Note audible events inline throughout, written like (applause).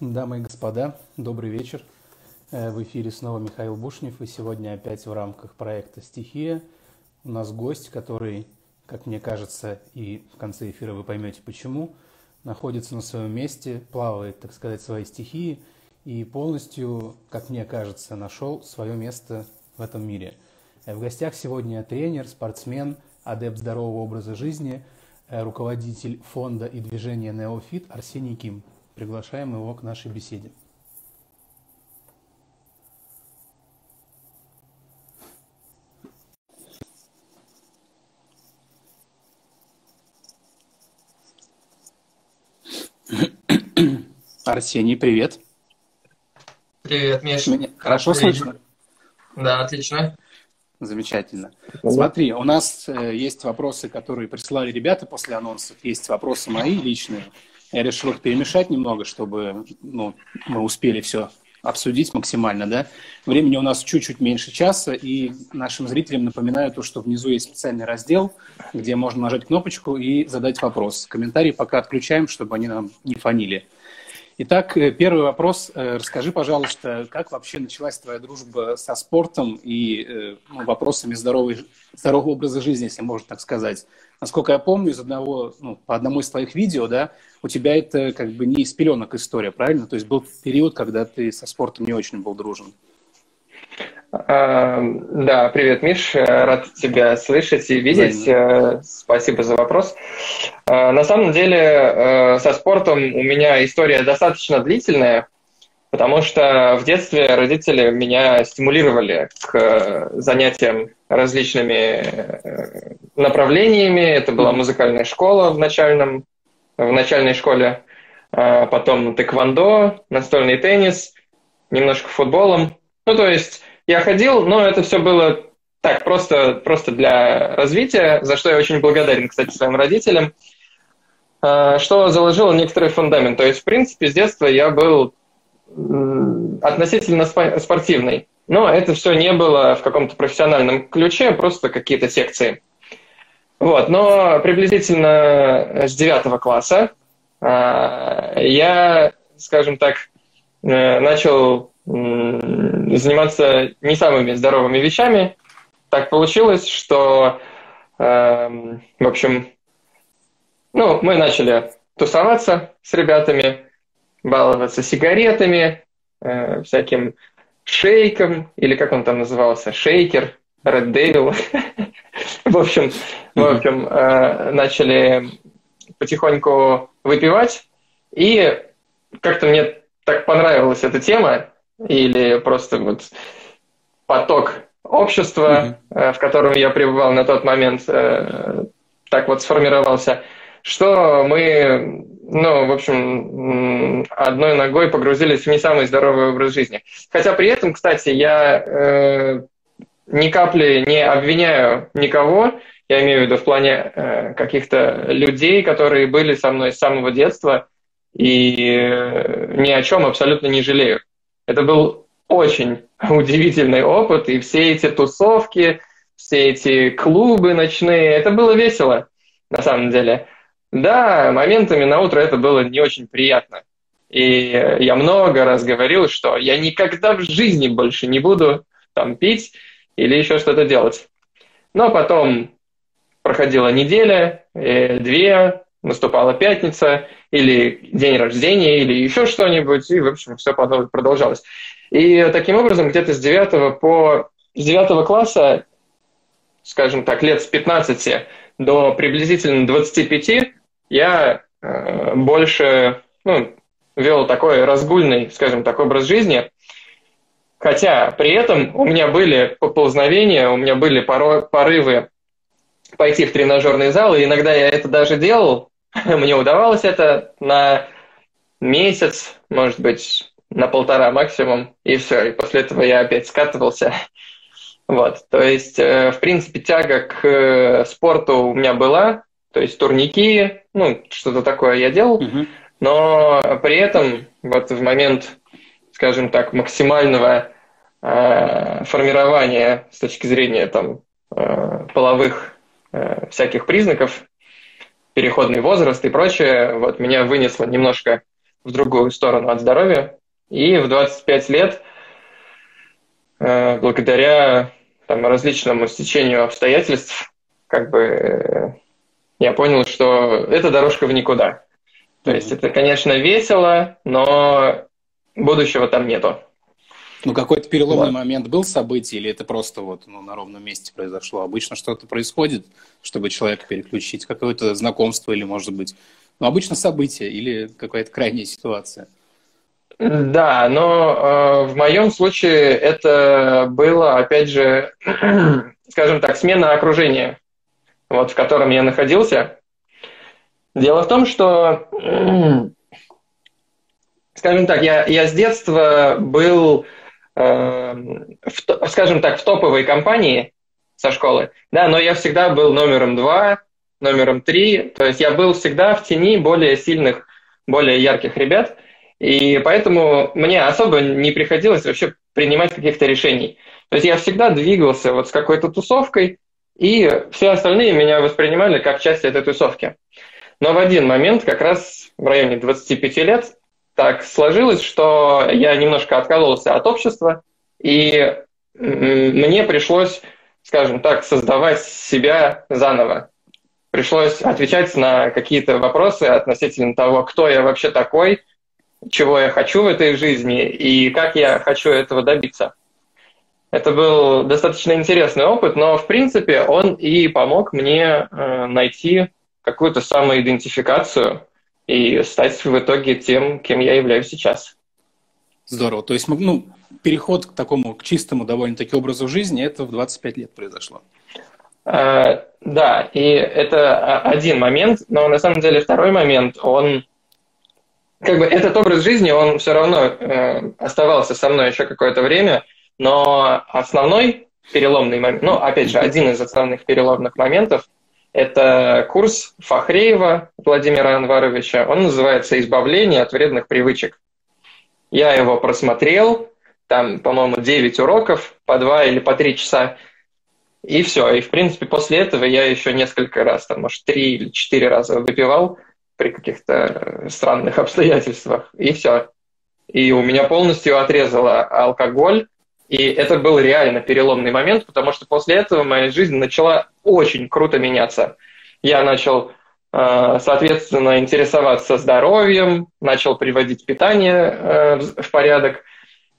Дамы и господа, добрый вечер. Э, в эфире снова Михаил Бушнев, и сегодня опять в рамках проекта «Стихия» у нас гость, который, как мне кажется, и в конце эфира вы поймете почему, находится на своем месте, плавает, так сказать, своей стихии и полностью, как мне кажется, нашел свое место в этом мире. Э, в гостях сегодня тренер, спортсмен, адепт здорового образа жизни, э, руководитель фонда и движения «Неофит» Арсений Ким – Приглашаем его к нашей беседе. Арсений, привет. Привет, Миш. Меня хорошо привет. слышно? Да, отлично. Замечательно. Смотри, у нас э, есть вопросы, которые прислали ребята после анонсов, есть вопросы мои личные. Я решил их перемешать немного, чтобы ну, мы успели все обсудить максимально, да. Времени у нас чуть-чуть меньше часа, и нашим зрителям напоминаю то, что внизу есть специальный раздел, где можно нажать кнопочку и задать вопрос. Комментарии пока отключаем, чтобы они нам не фанили. Итак, э, первый вопрос. Э, расскажи, пожалуйста, как вообще началась твоя дружба со спортом и э, ну, вопросами здоровой, здорового образа жизни, если можно так сказать? Насколько я помню, из одного, ну, по одному из твоих видео, да, у тебя это как бы не из пеленок история, правильно? То есть был период, когда ты со спортом не очень был дружен. А, да, привет, Миш. Рад тебя слышать и видеть. Взаимно. Спасибо за вопрос. А, на самом деле, э, со спортом у меня история достаточно длительная, потому что в детстве родители меня стимулировали к занятиям различными э, направлениями. Это была музыкальная школа в, начальном, в начальной школе, а, потом тэквондо, настольный теннис, немножко футболом. Ну, то есть я ходил, но это все было так, просто, просто для развития, за что я очень благодарен, кстати, своим родителям, а, что заложило некоторый фундамент. То есть, в принципе, с детства я был относительно спортивный. Но это все не было в каком-то профессиональном ключе, просто какие-то секции. Вот, но приблизительно с девятого класса а, я, скажем так, э, начал заниматься не самыми здоровыми вещами. Так получилось, что, э, в общем, ну, мы начали тусоваться с ребятами, баловаться сигаретами, э, всяким шейком, или как он там назывался, шейкер, Red Devil. (laughs) в общем, в общем, э, начали потихоньку выпивать, и как-то мне так понравилась эта тема, или просто вот поток общества, mm-hmm. в котором я пребывал на тот момент, э, так вот сформировался, что мы, ну, в общем, одной ногой погрузились в не самый здоровый образ жизни. Хотя при этом, кстати, я э, ни капли не обвиняю никого, я имею в виду в плане э, каких-то людей, которые были со мной с самого детства, и э, ни о чем абсолютно не жалею. Это был очень удивительный опыт, и все эти тусовки, все эти клубы ночные, это было весело, на самом деле. Да, моментами на утро это было не очень приятно. И я много раз говорил, что я никогда в жизни больше не буду там пить или еще что-то делать. Но потом проходила неделя, э, две, наступала пятница, или день рождения, или еще что-нибудь, и, в общем, все продолжалось. И таким образом, где-то с 9 по с 9 класса, скажем так, лет с 15 до приблизительно 25, я э, больше ну, вел такой разгульный, скажем так, образ жизни. Хотя при этом у меня были поползновения, у меня были порывы пойти в тренажерный зал, и иногда я это даже делал, (laughs) Мне удавалось это на месяц, может быть, на полтора максимум, и все. И после этого я опять скатывался. (laughs) Вот, то есть, э, в принципе, тяга к э, спорту у меня была, то есть турники, ну, что-то такое я делал, угу. но при этом вот в момент, скажем так, максимального э, формирования с точки зрения там э, половых э, всяких признаков, переходный возраст и прочее, вот меня вынесло немножко в другую сторону от здоровья. И в 25 лет, э, благодаря там, различному стечению обстоятельств, как бы я понял, что это дорожка в никуда. То есть это, конечно, весело, но будущего там нету. Ну, какой-то переломный вот. момент был событие, или это просто вот ну, на ровном месте произошло? Обычно что-то происходит, чтобы человека переключить, какое-то знакомство или, может быть, ну, обычно событие или какая-то крайняя ситуация. Да, но э, в моем случае это было, опять же, (clears throat) скажем так, смена окружения, вот, в котором я находился. Дело в том, что, (clears throat) скажем так, я, я с детства был, э, в, скажем так, в топовой компании со школы, да, но я всегда был номером два, номером три, то есть я был всегда в тени более сильных, более ярких ребят – и поэтому мне особо не приходилось вообще принимать каких-то решений. То есть я всегда двигался вот с какой-то тусовкой, и все остальные меня воспринимали как часть этой тусовки. Но в один момент, как раз в районе 25 лет, так сложилось, что я немножко откололся от общества, и мне пришлось, скажем так, создавать себя заново. Пришлось отвечать на какие-то вопросы относительно того, кто я вообще такой – чего я хочу в этой жизни и как я хочу этого добиться. Это был достаточно интересный опыт, но в принципе он и помог мне э, найти какую-то самоидентификацию и стать в итоге тем, кем я являюсь сейчас. Здорово. То есть, ну, переход к такому, к чистому довольно-таки образу жизни, это в 25 лет произошло. Э, да, и это один момент, но на самом деле второй момент, он как бы этот образ жизни, он все равно э, оставался со мной еще какое-то время, но основной переломный момент, ну, опять же, один из основных переломных моментов, это курс Фахреева Владимира Анваровича. Он называется «Избавление от вредных привычек». Я его просмотрел, там, по-моему, 9 уроков, по 2 или по 3 часа, и все. И, в принципе, после этого я еще несколько раз, там, может, 3 или 4 раза выпивал, при каких-то странных обстоятельствах, и все. И у меня полностью отрезало алкоголь, и это был реально переломный момент, потому что после этого моя жизнь начала очень круто меняться. Я начал, э, соответственно, интересоваться здоровьем, начал приводить питание э, в порядок,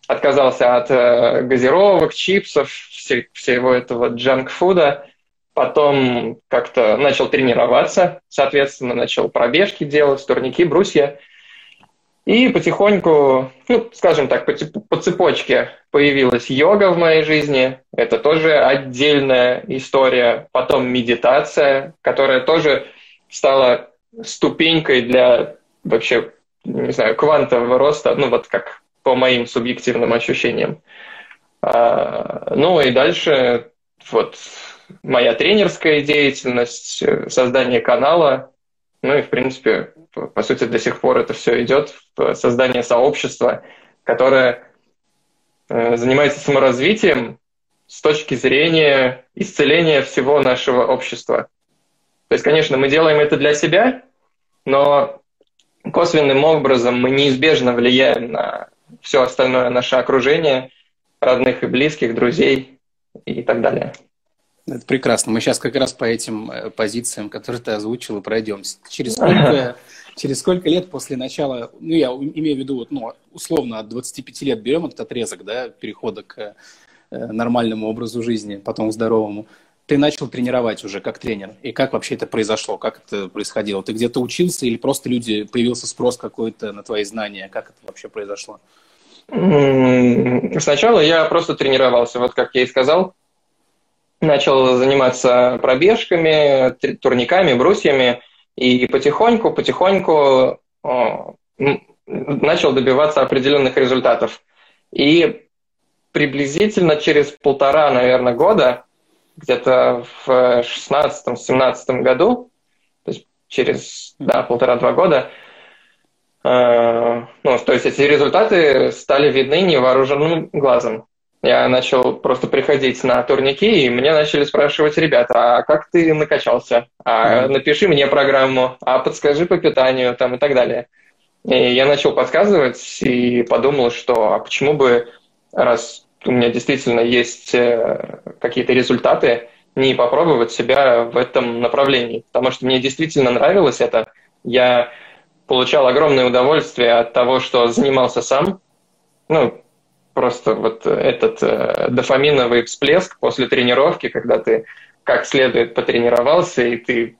отказался от э, газировок, чипсов, всего этого джанк-фуда – потом как-то начал тренироваться, соответственно, начал пробежки делать, турники, брусья. И потихоньку, ну, скажем так, по, цепочке появилась йога в моей жизни. Это тоже отдельная история. Потом медитация, которая тоже стала ступенькой для вообще, не знаю, квантового роста, ну вот как по моим субъективным ощущениям. А, ну и дальше вот моя тренерская деятельность, э, создание канала, ну и, в принципе, по сути, до сих пор это все идет в создание сообщества, которое э, занимается саморазвитием с точки зрения исцеления всего нашего общества. То есть, конечно, мы делаем это для себя, но косвенным образом мы неизбежно влияем на все остальное наше окружение, родных и близких, друзей и так далее. Это прекрасно. Мы сейчас как раз по этим э, позициям, которые ты озвучил, и пройдемся. Через (laughs) сколько, через сколько лет после начала, ну, я имею в виду, вот, ну, условно, от 25 лет берем этот отрезок, да, перехода к э, нормальному образу жизни, потом здоровому, ты начал тренировать уже как тренер. И как вообще это произошло? Как это происходило? Ты где-то учился или просто люди, появился спрос какой-то на твои знания? Как это вообще произошло? Сначала я просто тренировался, вот как я и сказал начал заниматься пробежками, турниками, брусьями, и потихоньку, потихоньку начал добиваться определенных результатов. И приблизительно через полтора, наверное, года, где-то в 16-17 году, то есть через да, полтора-два года, э, ну, то есть эти результаты стали видны невооруженным глазом я начал просто приходить на турники, и мне начали спрашивать ребята, а как ты накачался? А напиши мне программу, а подскажи по питанию там и так далее. И я начал подсказывать и подумал, что а почему бы, раз у меня действительно есть э, какие-то результаты, не попробовать себя в этом направлении. Потому что мне действительно нравилось это. Я получал огромное удовольствие от того, что занимался сам. Ну, просто вот этот э, дофаминовый всплеск после тренировки, когда ты как следует потренировался, и ты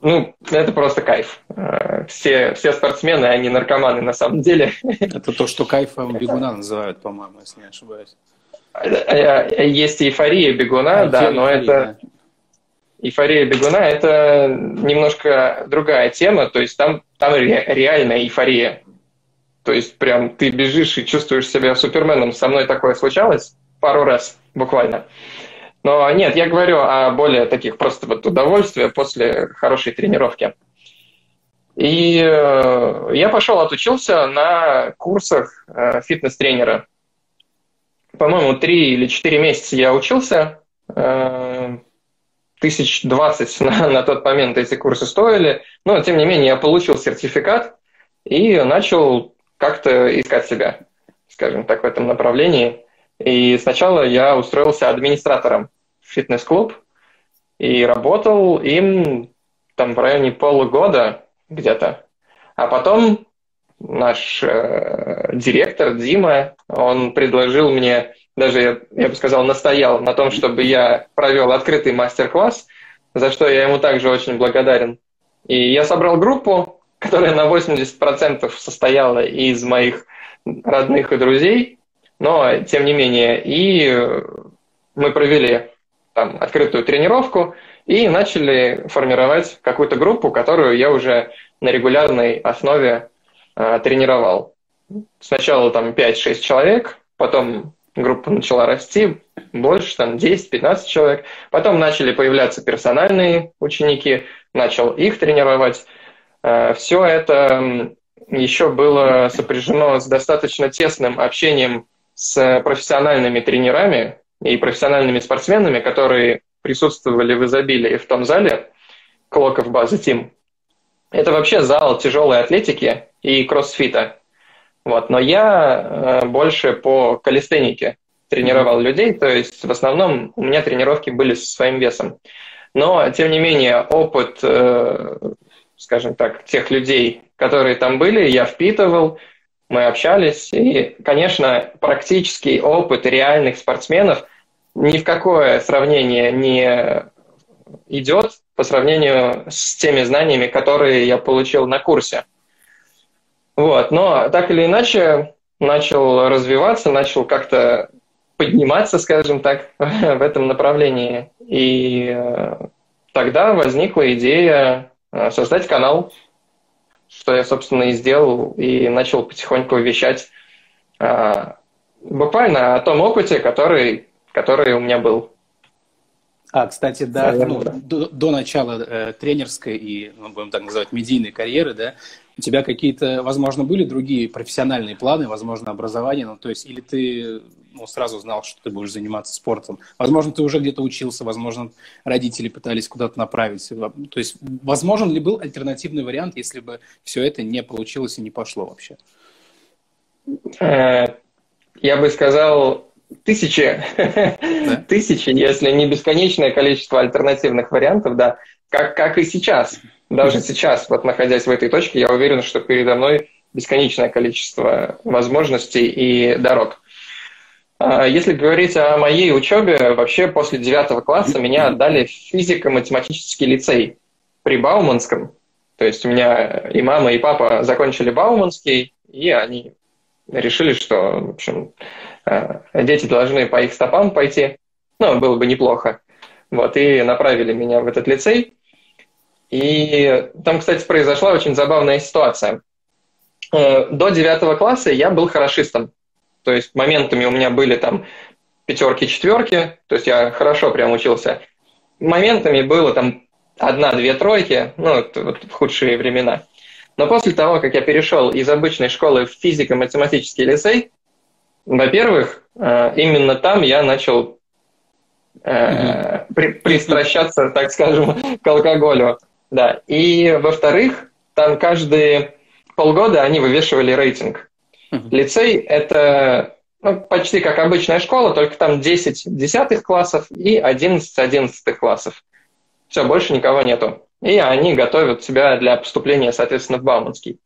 ну, это просто кайф. Э, все, все спортсмены, они наркоманы на самом деле. (laughs) Это то, что кайфом (laughs) бегуна называют, по-моему, если не ошибаюсь. Э, есть эйфория бегуна, а, да, но эйфория, это... Да. Эйфория бегуна – это немножко другая тема, то есть там, там реальная эйфория. То есть прям ты бежишь и чувствуешь себя суперменом. Со мной такое случалось пару раз буквально. Но нет, я говорю о более таких просто вот удовольствия после хорошей тренировки. И э, я пошел, отучился на курсах э, фитнес-тренера. По-моему, три или четыре месяца я учился. Э, тысяч двадцать на, на тот момент эти курсы стоили. Но, тем не менее, я получил сертификат и начал как-то искать себя, скажем так, в этом направлении. И сначала я устроился администратором в фитнес-клуб и работал им там в районе полугода где-то. А потом наш э, директор Дима, он предложил мне, даже, я, я бы сказал, настоял на том, чтобы я провел открытый мастер-класс, за что я ему также очень благодарен. И я собрал группу, которая на 80% состояла из моих родных и друзей, но тем не менее, и мы провели там, открытую тренировку и начали формировать какую-то группу, которую я уже на регулярной основе э, тренировал. Сначала там 5-6 человек, потом группа начала расти, больше, там 10-15 человек. Потом начали появляться персональные ученики, начал их тренировать. Э, Все это еще было сопряжено с достаточно тесным общением с профессиональными тренерами и профессиональными спортсменами, которые присутствовали в изобилии в том зале, Клоков База Тим. Это вообще зал тяжелой атлетики и кроссфита. Вот. Но я э, больше по калистенике тренировал людей, то есть в основном у меня тренировки были со своим весом. Но, тем не менее, опыт, э, скажем так, тех людей, которые там были, я впитывал, мы общались, и, конечно, практический опыт реальных спортсменов ни в какое сравнение не идет по сравнению с теми знаниями, которые я получил на курсе. Вот. Но так или иначе начал развиваться, начал как-то подниматься, скажем так, (laughs) в этом направлении. И э, тогда возникла идея создать канал, что я, собственно, и сделал, и начал потихоньку вещать э, буквально о том опыте, который который у меня был. А, кстати, да, ну, до, до начала э, тренерской и, ну, будем так называть, медийной карьеры, да, у тебя какие-то, возможно, были другие профессиональные планы, возможно, образование, ну, то есть, или ты ну, сразу знал, что ты будешь заниматься спортом. Возможно, ты уже где-то учился, возможно, родители пытались куда-то направить. То есть, возможен ли был альтернативный вариант, если бы все это не получилось и не пошло вообще? Э, я бы сказал, тысячи, да? (laughs) тысячи, если не бесконечное количество альтернативных вариантов, да, как, как и сейчас. Даже сейчас, вот находясь в этой точке, я уверен, что передо мной бесконечное количество возможностей и дорог. А, если говорить о моей учебе, вообще после девятого класса меня отдали в физико-математический лицей при Бауманском. То есть у меня и мама, и папа закончили Бауманский, и они решили, что, в общем, э, дети должны по их стопам пойти. Ну, было бы неплохо. Вот, и направили меня в этот лицей. И там, кстати, произошла очень забавная ситуация. Э, до девятого класса я был хорошистом. То есть моментами у меня были там пятерки, четверки, то есть я хорошо прям учился. Моментами было там одна-две тройки, ну, вот в худшие времена. Но после того, как я перешел из обычной школы в физико-математический лицей, во-первых, э, именно там я начал э, при, пристращаться, так скажем, к алкоголю. Да. И во-вторых, там каждые полгода они вывешивали рейтинг. Лицей – это ну, почти как обычная школа, только там 10 десятых классов и 11 одиннадцатых классов. Все, больше никого нету. И они готовят себя для поступления, соответственно, в Бауманский.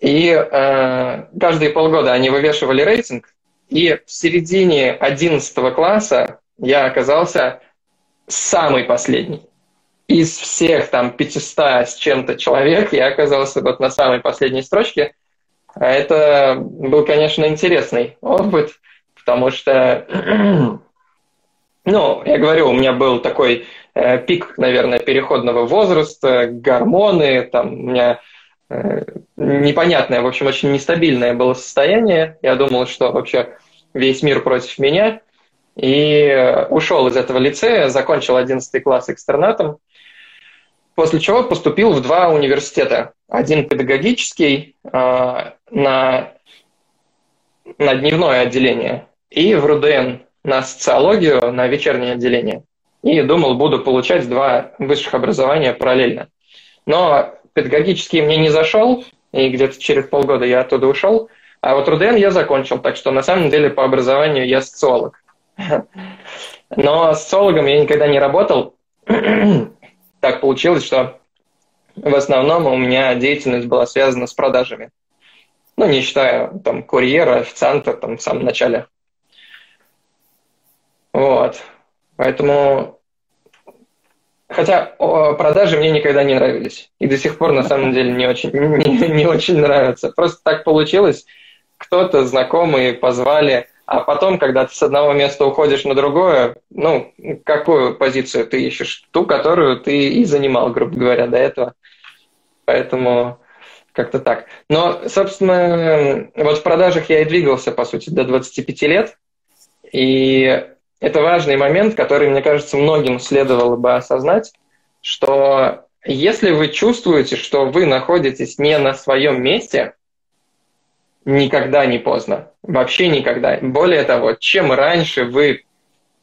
И э, каждые полгода они вывешивали рейтинг, и в середине 11 класса я оказался самый последний. Из всех там 500 с чем-то человек я оказался вот на самой последней строчке. А это был, конечно, интересный опыт, потому что, (clears throat) ну, я говорю, у меня был такой э, пик, наверное, переходного возраста, гормоны, там у меня э, непонятное, в общем, очень нестабильное было состояние. Я думал, что вообще весь мир против меня. И ушел из этого лицея, закончил 11 класс экстернатом, после чего поступил в два университета. Один педагогический э, на, на дневное отделение и в РУДН на социологию, на вечернее отделение. И думал, буду получать два высших образования параллельно. Но педагогический мне не зашел, и где-то через полгода я оттуда ушел. А вот РУДН я закончил, так что на самом деле по образованию я социолог. (laughs) Но социологом я никогда не работал. (clears throat) Так получилось, что в основном у меня деятельность была связана с продажами. Ну, не считая там курьера, официанта там в самом начале. Вот. Поэтому... Хотя продажи мне никогда не нравились. И до сих пор, на самом деле, не очень, не, не очень нравятся. Просто так получилось. Кто-то, знакомые, позвали а потом, когда ты с одного места уходишь на другое, ну, какую позицию ты ищешь? Ту, которую ты и занимал, грубо говоря, до этого. Поэтому как-то так. Но, собственно, вот в продажах я и двигался, по сути, до 25 лет. И это важный момент, который, мне кажется, многим следовало бы осознать, что если вы чувствуете, что вы находитесь не на своем месте, никогда не поздно. Вообще никогда. Более того, чем раньше вы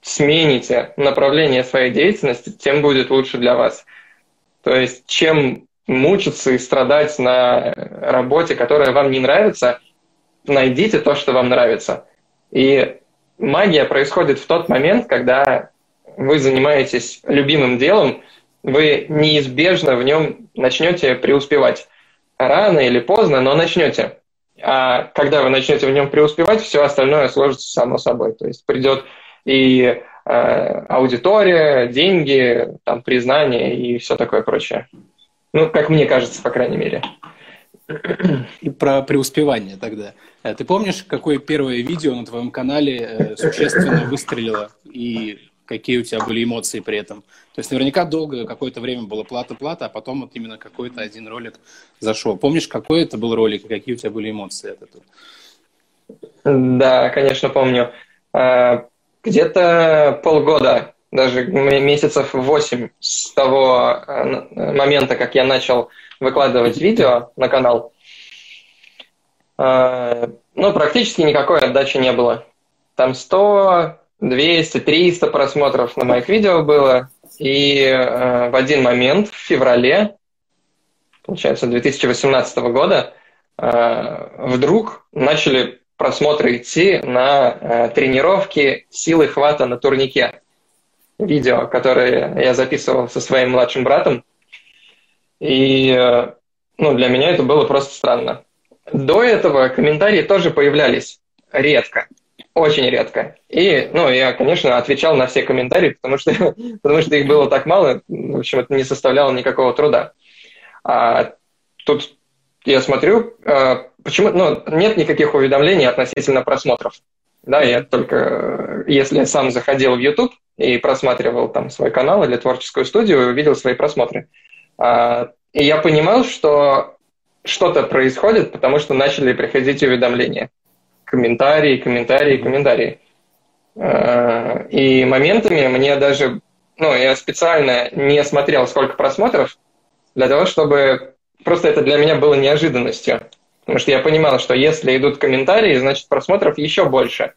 смените направление своей деятельности, тем будет лучше для вас. То есть чем мучиться и страдать на работе, которая вам не нравится, найдите то, что вам нравится. И магия происходит в тот момент, когда вы занимаетесь любимым делом, вы неизбежно в нем начнете преуспевать. Рано или поздно, но начнете а когда вы начнете в нем преуспевать, все остальное сложится само собой. То есть придет и э, аудитория, деньги, там, признание и все такое прочее. Ну, как мне кажется, по крайней мере. И про преуспевание тогда. Э, ты помнишь, какое первое видео на твоем канале э, существенно выстрелило и какие у тебя были эмоции при этом. То есть наверняка долго какое-то время было плата-плата, а потом вот именно какой-то один ролик зашел. Помнишь, какой это был ролик и какие у тебя были эмоции от этого? Да, конечно, помню. А, где-то полгода, даже месяцев восемь с того а, момента, как я начал выкладывать видео на канал, а, ну, практически никакой отдачи не было. Там 100, 200, 300 просмотров на моих видео было. И э, в один момент, в феврале, получается, 2018 года, э, вдруг начали просмотры идти на э, тренировки силы хвата на турнике. Видео, которое я записывал со своим младшим братом. И э, ну, для меня это было просто странно. До этого комментарии тоже появлялись редко. Очень редко. И, ну, я, конечно, отвечал на все комментарии, потому что, (laughs) потому что их было так мало, в общем, это не составляло никакого труда. А тут я смотрю, а, почему, ну, нет никаких уведомлений относительно просмотров. Да, я только, если сам заходил в YouTube и просматривал там свой канал или творческую студию, увидел свои просмотры. А, и я понимал, что что-то происходит, потому что начали приходить уведомления комментарии, комментарии, комментарии. Э, и моментами мне даже, ну, я специально не смотрел, сколько просмотров, для того, чтобы просто это для меня было неожиданностью. Потому что я понимал, что если идут комментарии, значит просмотров еще больше.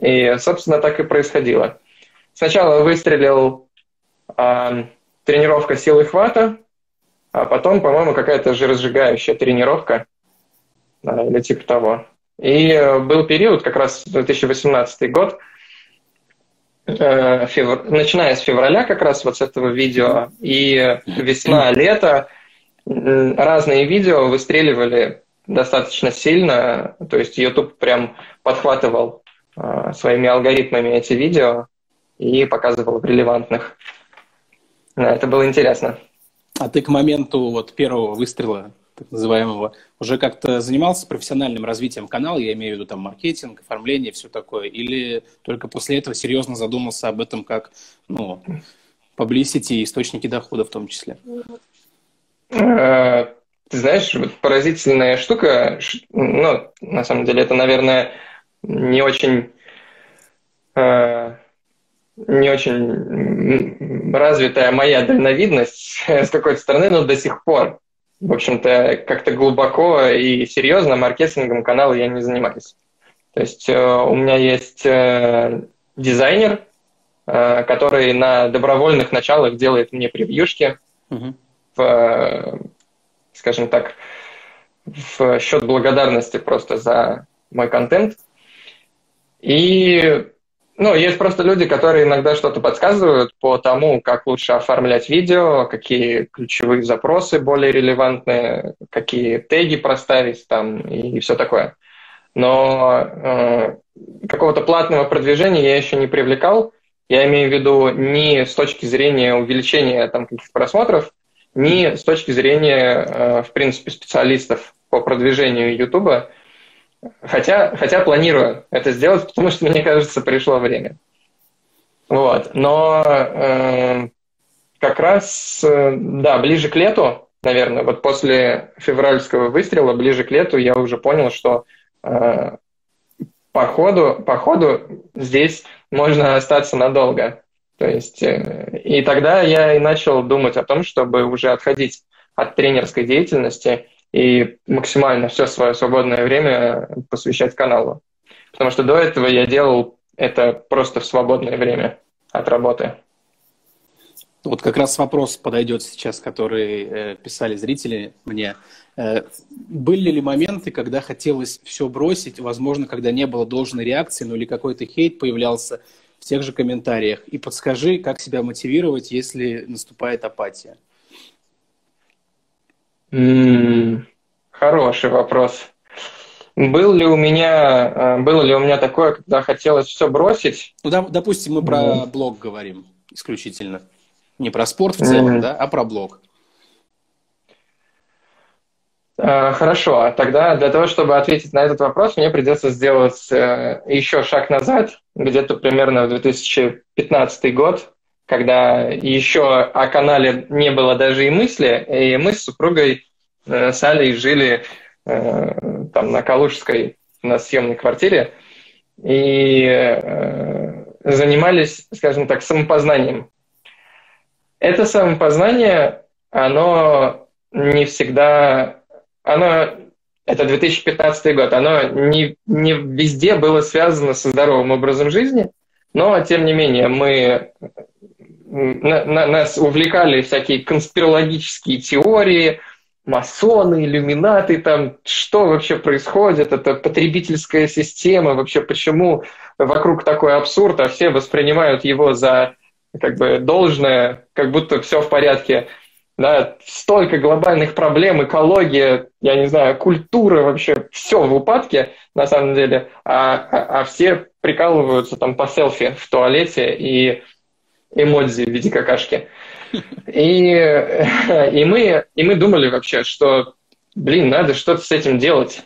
И, собственно, так и происходило. Сначала выстрелил э, тренировка силы хвата, а потом, по-моему, какая-то жиросжигающая тренировка да, или типа того. И был период, как раз 2018 год, э, февр... начиная с февраля как раз вот с этого видео, и весна, лето, разные видео выстреливали достаточно сильно, то есть YouTube прям подхватывал э, своими алгоритмами эти видео и показывал в релевантных. Да, это было интересно. А ты к моменту вот первого выстрела так называемого, уже как-то занимался профессиональным развитием канала, я имею в виду там маркетинг, оформление, все такое, или только после этого серьезно задумался об этом как, ну, publicity, источники дохода в том числе? Ты знаешь, вот поразительная штука, ну, на самом деле, это, наверное, не очень э, не очень развитая моя дальновидность (laughs) с какой-то стороны, но до сих пор в общем-то, как-то глубоко и серьезно маркетингом канала я не занимаюсь. То есть э, у меня есть э, дизайнер, э, который на добровольных началах делает мне превьюшки угу. в, скажем так, в счет благодарности просто за мой контент. И ну, есть просто люди, которые иногда что-то подсказывают по тому, как лучше оформлять видео, какие ключевые запросы более релевантные, какие теги проставить там и все такое. Но э, какого-то платного продвижения я еще не привлекал. Я имею в виду не с точки зрения увеличения там, каких-то просмотров, ни с точки зрения, э, в принципе, специалистов по продвижению YouTube. Хотя, хотя планирую это сделать, потому что, мне кажется, пришло время. Вот. Но э, как раз, э, да, ближе к лету, наверное, вот после февральского выстрела, ближе к лету я уже понял, что э, по, ходу, по ходу здесь можно остаться надолго. То есть, э, и тогда я и начал думать о том, чтобы уже отходить от тренерской деятельности и максимально все свое свободное время посвящать каналу. Потому что до этого я делал это просто в свободное время от работы. Вот как раз вопрос подойдет сейчас, который э, писали зрители мне. Э, были ли моменты, когда хотелось все бросить, возможно, когда не было должной реакции, ну или какой-то хейт появлялся в тех же комментариях? И подскажи, как себя мотивировать, если наступает апатия? Хороший вопрос. Был ли у меня, э, было ли у меня такое, когда хотелось все бросить? Ну, да, допустим, мы про mm. блог говорим исключительно. Не про спорт в целом, mm. да, а про блог. Э, хорошо, тогда для того, чтобы ответить на этот вопрос, мне придется сделать э, еще шаг назад, где-то примерно в 2015 год, когда еще о канале не было даже и мысли, и мы с супругой э, с Алей жили там на Калужской на съемной квартире и занимались, скажем так, самопознанием. Это самопознание, оно не всегда, оно, это 2015 год, оно не, не везде было связано со здоровым образом жизни, но, тем не менее, мы на, на, нас увлекали всякие конспирологические теории, масоны, иллюминаты, там, что вообще происходит, это потребительская система, вообще почему вокруг такой абсурд, а все воспринимают его за как бы должное, как будто все в порядке. Да, столько глобальных проблем, экология, я не знаю, культура, вообще все в упадке на самом деле, а, а, а все прикалываются там по селфи в туалете и эмодзи в виде какашки. И, (laughs) и, мы, и мы думали вообще, что, блин, надо что-то с этим делать.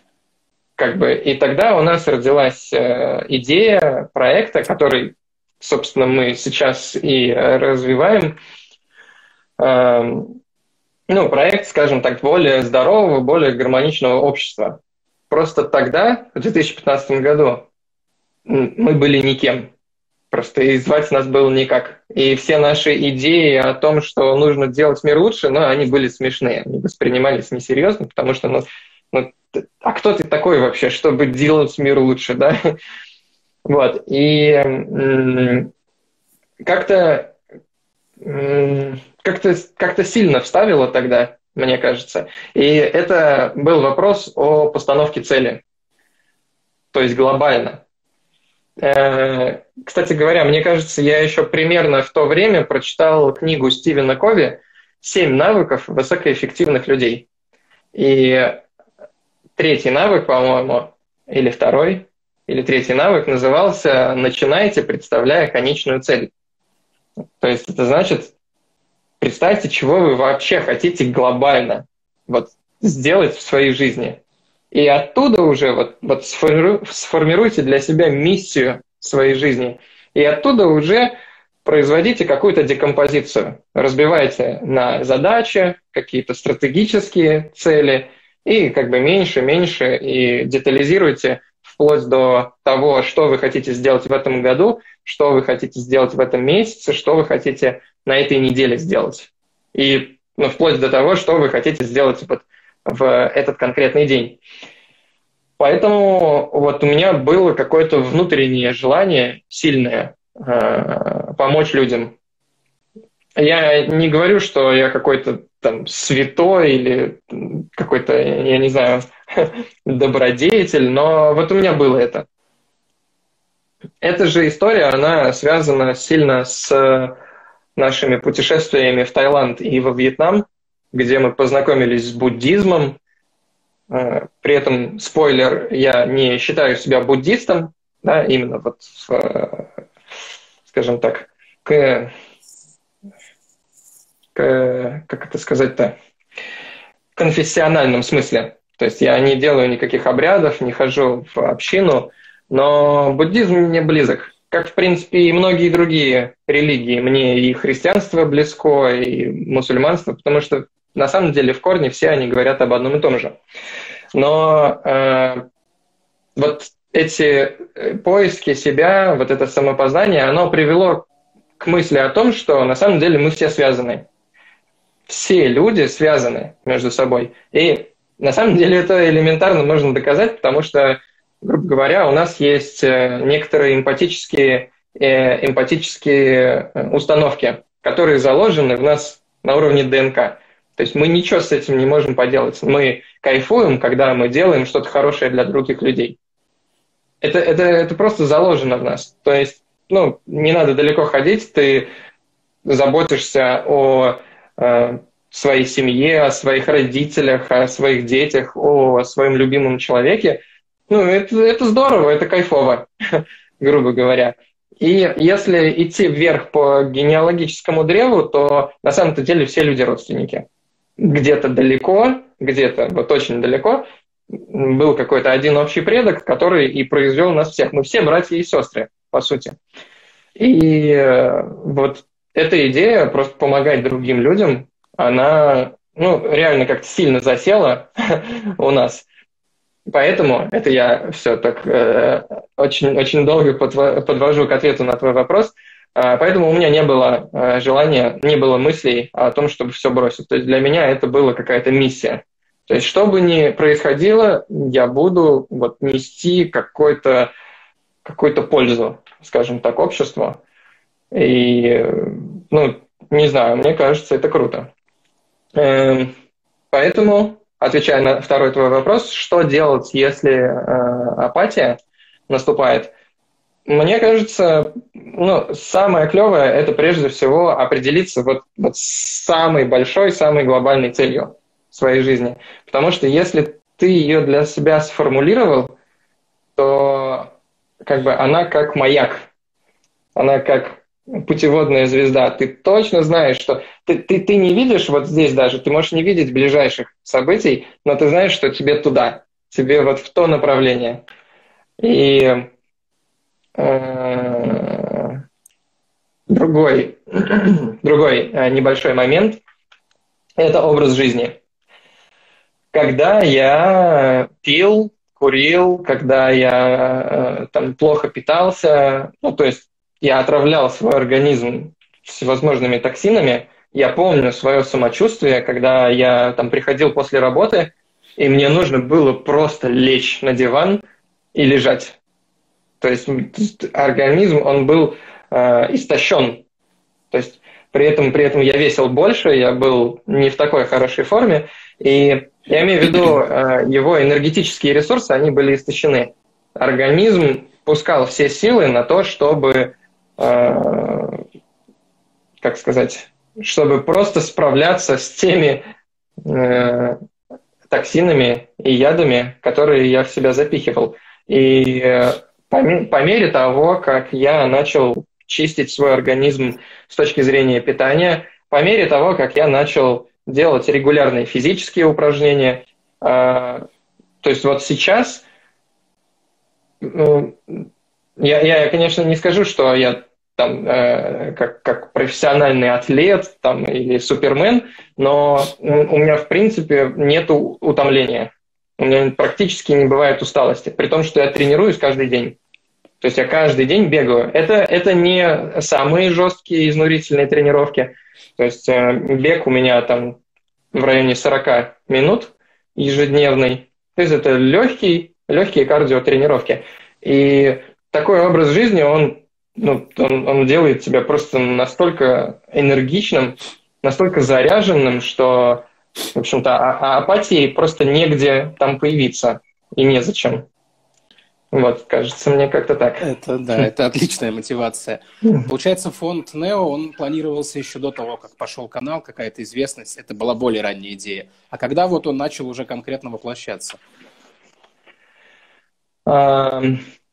Как бы. И тогда у нас родилась э, идея проекта, который, собственно, мы сейчас и развиваем. Эм, ну, проект, скажем так, более здорового, более гармоничного общества. Просто тогда, в 2015 году, мы были никем. Просто и звать нас было никак. И все наши идеи о том, что нужно делать мир лучше, ну, они были смешные. Они воспринимались несерьезно, потому что, ну, ну а кто ты такой вообще, чтобы делать мир лучше, да? (laughs) Вот. И как-то как-то как-то сильно вставило тогда. мне кажется. И это был вопрос о постановке цели, то есть глобально. Э, кстати говоря, мне кажется, я еще примерно в то время прочитал книгу Стивена Кови «Семь навыков высокоэффективных людей». И третий навык, по-моему, или второй, или третий навык назывался «Начинайте, представляя конечную цель». То есть это значит, представьте, чего вы вообще хотите глобально вот, сделать в своей жизни. И оттуда уже вот, вот сформируйте для себя миссию своей жизни. И оттуда уже производите какую-то декомпозицию. Разбивайте на задачи, какие-то стратегические цели, и как бы меньше, меньше, и детализируйте вплоть до того, что вы хотите сделать в этом году, что вы хотите сделать в этом месяце, что вы хотите на этой неделе сделать. И ну, вплоть до того, что вы хотите сделать вот в этот конкретный день. Поэтому вот у меня было какое-то внутреннее желание сильное э, помочь людям. Я не говорю, что я какой-то там святой или какой-то, я не знаю, (laughs) добродетель, но вот у меня было это. Эта же история, она связана сильно с нашими путешествиями в Таиланд и во Вьетнам, где мы познакомились с буддизмом. Э, при этом, спойлер, я не считаю себя буддистом, да, именно вот, в, скажем так, к, к как это сказать-то, конфессиональном смысле. То есть я не делаю никаких обрядов, не хожу в общину, но буддизм мне близок. Как, в принципе, и многие другие религии. Мне и христианство близко, и мусульманство, потому что на самом деле в корне все они говорят об одном и том же. Но э, вот эти э, поиски себя, вот это самопознание, оно привело к мысли о том, что на самом деле мы все связаны. Все люди связаны между собой. И на самом деле это элементарно можно доказать, потому что, говоря, у нас есть э, некоторые эмпатические, э, эмпатические э, установки, которые заложены в нас на уровне ДНК. То есть мы ничего с этим не можем поделать. Мы кайфуем, когда мы делаем что-то хорошее для других людей. Это, это, это просто заложено в нас. То есть, ну, не надо далеко ходить, ты заботишься о своей семье, о своих родителях, о своих детях, о своем любимом человеке. Ну, это, это здорово, это кайфово, (laughs) грубо говоря. И если идти вверх по генеалогическому древу, то на самом-то деле все люди родственники. Где-то далеко, где-то вот очень далеко был какой-то один общий предок, который и произвел нас всех. Мы все братья и сестры, по сути. И э, вот эта идея просто помогать другим людям, она ну, реально как-то сильно засела (laughs) у нас. Поэтому это я все так э, очень, очень долго подвожу к ответу на твой вопрос. Э, поэтому у меня не было э, желания, не было мыслей о том, чтобы все бросить. То есть для меня это была какая-то миссия. То есть что бы ни происходило, я буду вот, нести какой-то какую-то пользу, скажем так, обществу. И, ну, не знаю, мне кажется, это круто. Эм, поэтому, отвечая на второй твой вопрос, что делать, если э, апатия наступает? Мне кажется, ну, самое клевое – это прежде всего определиться вот, вот с самой большой, самой глобальной целью своей жизни. Потому что если ты ее для себя сформулировал, то как бы она как маяк, она как путеводная звезда, ты точно знаешь, что ты, ты, ты не видишь вот здесь даже, ты можешь не видеть ближайших событий, но ты знаешь, что тебе туда, тебе вот в то направление. И э, другой, (clears throat) другой э, небольшой момент – это образ жизни. Когда я пил, курил, когда я э, там плохо питался, ну, то есть я отравлял свой организм всевозможными токсинами. Я помню свое самочувствие, когда я там приходил после работы, и мне нужно было просто лечь на диван и лежать. То есть организм, он был э, истощен. То есть при этом, при этом я весил больше, я был не в такой хорошей форме, и я имею в виду, э, его энергетические ресурсы, они были истощены. Организм пускал все силы на то, чтобы, как сказать, чтобы просто справляться с теми э, токсинами и ядами, которые я в себя запихивал. И по, по мере того, как я начал чистить свой организм с точки зрения питания, по мере того, как я начал делать регулярные физические упражнения, то есть вот сейчас ну, я, я, конечно, не скажу, что я там, э, как, как профессиональный атлет там, или супермен, но у меня, в принципе, нет утомления. У меня практически не бывает усталости, при том, что я тренируюсь каждый день. То есть я каждый день бегаю. Это, это не самые жесткие изнурительные тренировки. То есть э, бег у меня там в районе 40 минут ежедневный. То есть это легкий, легкие кардиотренировки. И такой образ жизни, он, ну, он, он делает тебя просто настолько энергичным, настолько заряженным, что, в общем-то, а, а апатии просто негде там появиться и незачем. Вот, кажется, мне как-то так. Это, да, (laughs) это отличная мотивация. Получается, фонд Нео, он планировался еще до того, как пошел канал, какая-то известность. Это была более ранняя идея. А когда вот он начал уже конкретно воплощаться?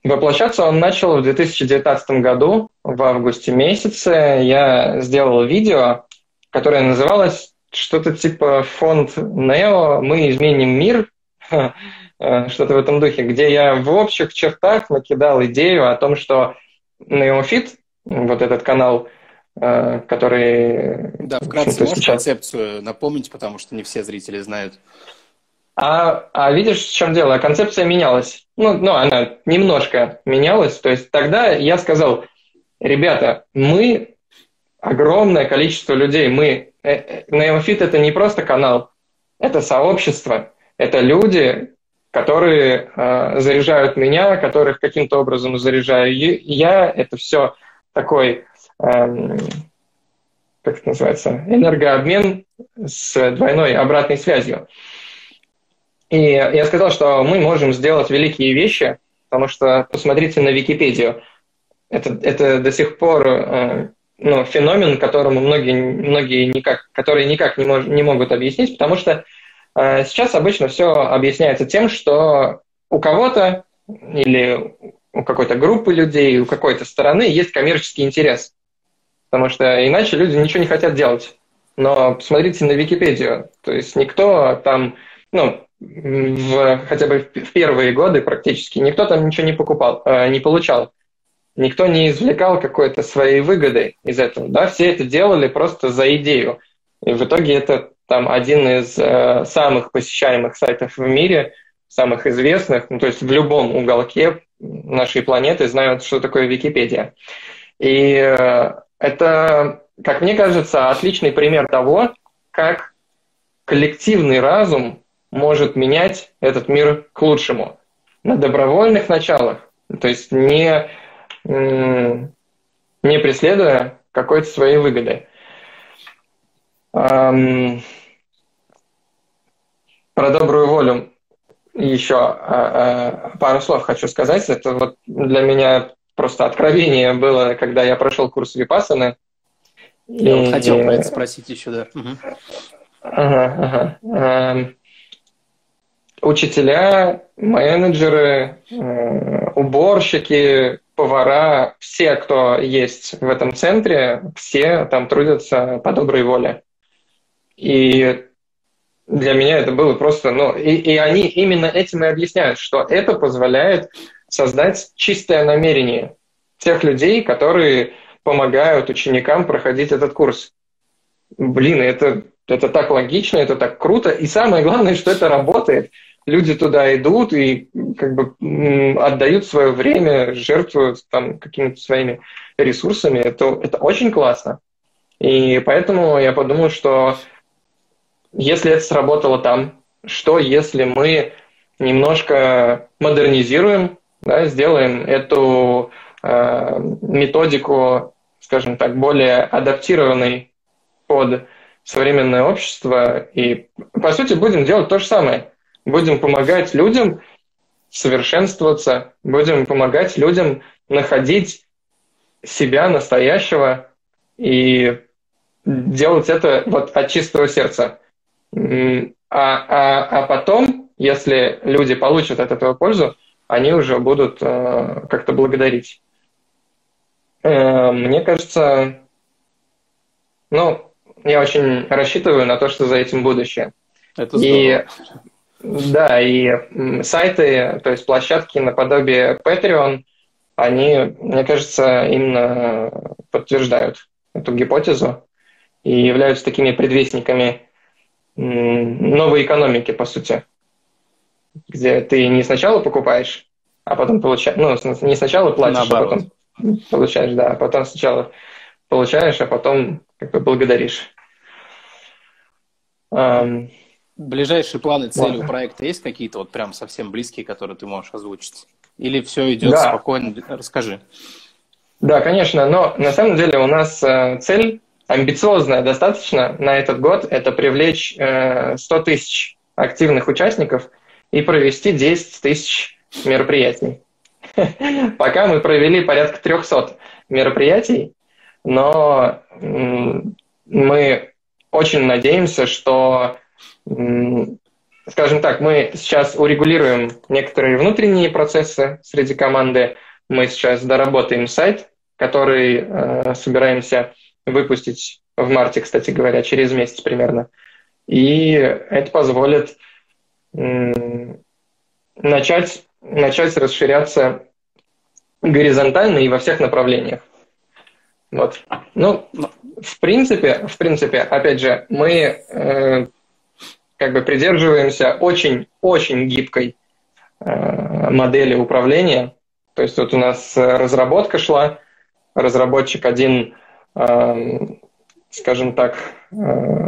Воплощаться он начал в 2019 году, в августе месяце. Я сделал видео, которое называлось что-то типа «Фонд Нео. Мы изменим мир», (laughs) что-то в этом духе, где я в общих чертах накидал идею о том, что Neofit, вот этот канал, э, который... Да, вкратце можешь сейчас... концепцию напомнить, потому что не все зрители знают. А, а видишь, в чем дело? Концепция менялась. Ну, ну, она немножко менялась. То есть тогда я сказал, ребята, мы огромное количество людей, мы... Neofit э, э, это не просто канал, это сообщество, это люди, которые э, заряжают меня, которых каким-то образом заряжаю я. Это все такой, э, как это называется, энергообмен с двойной обратной связью. И я сказал, что мы можем сделать великие вещи, потому что посмотрите на Википедию. Это, это до сих пор э, ну, феномен, которому многие, многие никак, которые никак не, мож, не могут объяснить, потому что э, сейчас обычно все объясняется тем, что у кого-то или у какой-то группы людей, у какой-то стороны есть коммерческий интерес. Потому что иначе люди ничего не хотят делать. Но посмотрите на Википедию. То есть никто там, ну, в, хотя бы в первые годы практически никто там ничего не покупал, э, не получал. Никто не извлекал какой-то своей выгоды из этого. Да? Все это делали просто за идею. И в итоге это там один из э, самых посещаемых сайтов в мире, самых известных. Ну, то есть в любом уголке нашей планеты знают, что такое Википедия. И э, это, как мне кажется, отличный пример того, как коллективный разум может менять этот мир к лучшему на добровольных началах, то есть не, не преследуя какой-то своей выгоды. Про добрую волю еще а, а, пару слов хочу сказать. Это вот для меня просто откровение было, когда я прошел курс Випассаны. Я и... хотел про это спросить еще, да. Угу. Ага, ага учителя, менеджеры, э, уборщики, повара, все, кто есть в этом центре, все там трудятся по доброй воле. И для меня это было просто, ну, и, и они именно этим и объясняют, что это позволяет создать чистое намерение тех людей, которые помогают ученикам проходить этот курс. Блин, это, это так логично, это так круто. И самое главное, что это работает люди туда идут и как бы отдают свое время, жертвуют там какими-то своими ресурсами. Это, это очень классно. И поэтому я подумал, что если это сработало там, что если мы немножко модернизируем, да, сделаем эту э, методику, скажем так, более адаптированной под современное общество и, по сути, будем делать то же самое. Будем помогать людям совершенствоваться, будем помогать людям находить себя настоящего и делать это вот от чистого сердца. А, а, а потом, если люди получат от этого пользу, они уже будут э, как-то благодарить. Э, мне кажется, ну, я очень рассчитываю на то, что за этим будущее. Это здорово. И, да, и сайты, то есть площадки наподобие Patreon, они, мне кажется, именно подтверждают эту гипотезу и являются такими предвестниками новой экономики, по сути, где ты не сначала покупаешь, а потом получаешь, ну, не сначала платишь, Наоборот. а потом получаешь, да, а потом сначала получаешь, а потом как бы благодаришь. Ближайшие планы, цели у проекта есть какие-то вот прям совсем близкие, которые ты можешь озвучить? Или все идет да. спокойно? Расскажи. Да, конечно, но на самом деле у нас э, цель амбициозная достаточно на этот год – это привлечь 100 э, тысяч активных участников и провести 10 тысяч мероприятий. (laughs) Пока мы провели порядка 300 мероприятий, но мы очень надеемся, что, скажем так, мы сейчас урегулируем некоторые внутренние процессы среди команды, мы сейчас доработаем сайт, который э, собираемся выпустить в марте, кстати говоря, через месяц примерно. И это позволит начать, начать расширяться горизонтально и во всех направлениях. Вот. Ну, в принципе, в принципе, опять же, мы э, как бы придерживаемся очень-очень гибкой э, модели управления. То есть вот у нас разработка шла, разработчик один Эм, скажем так, э,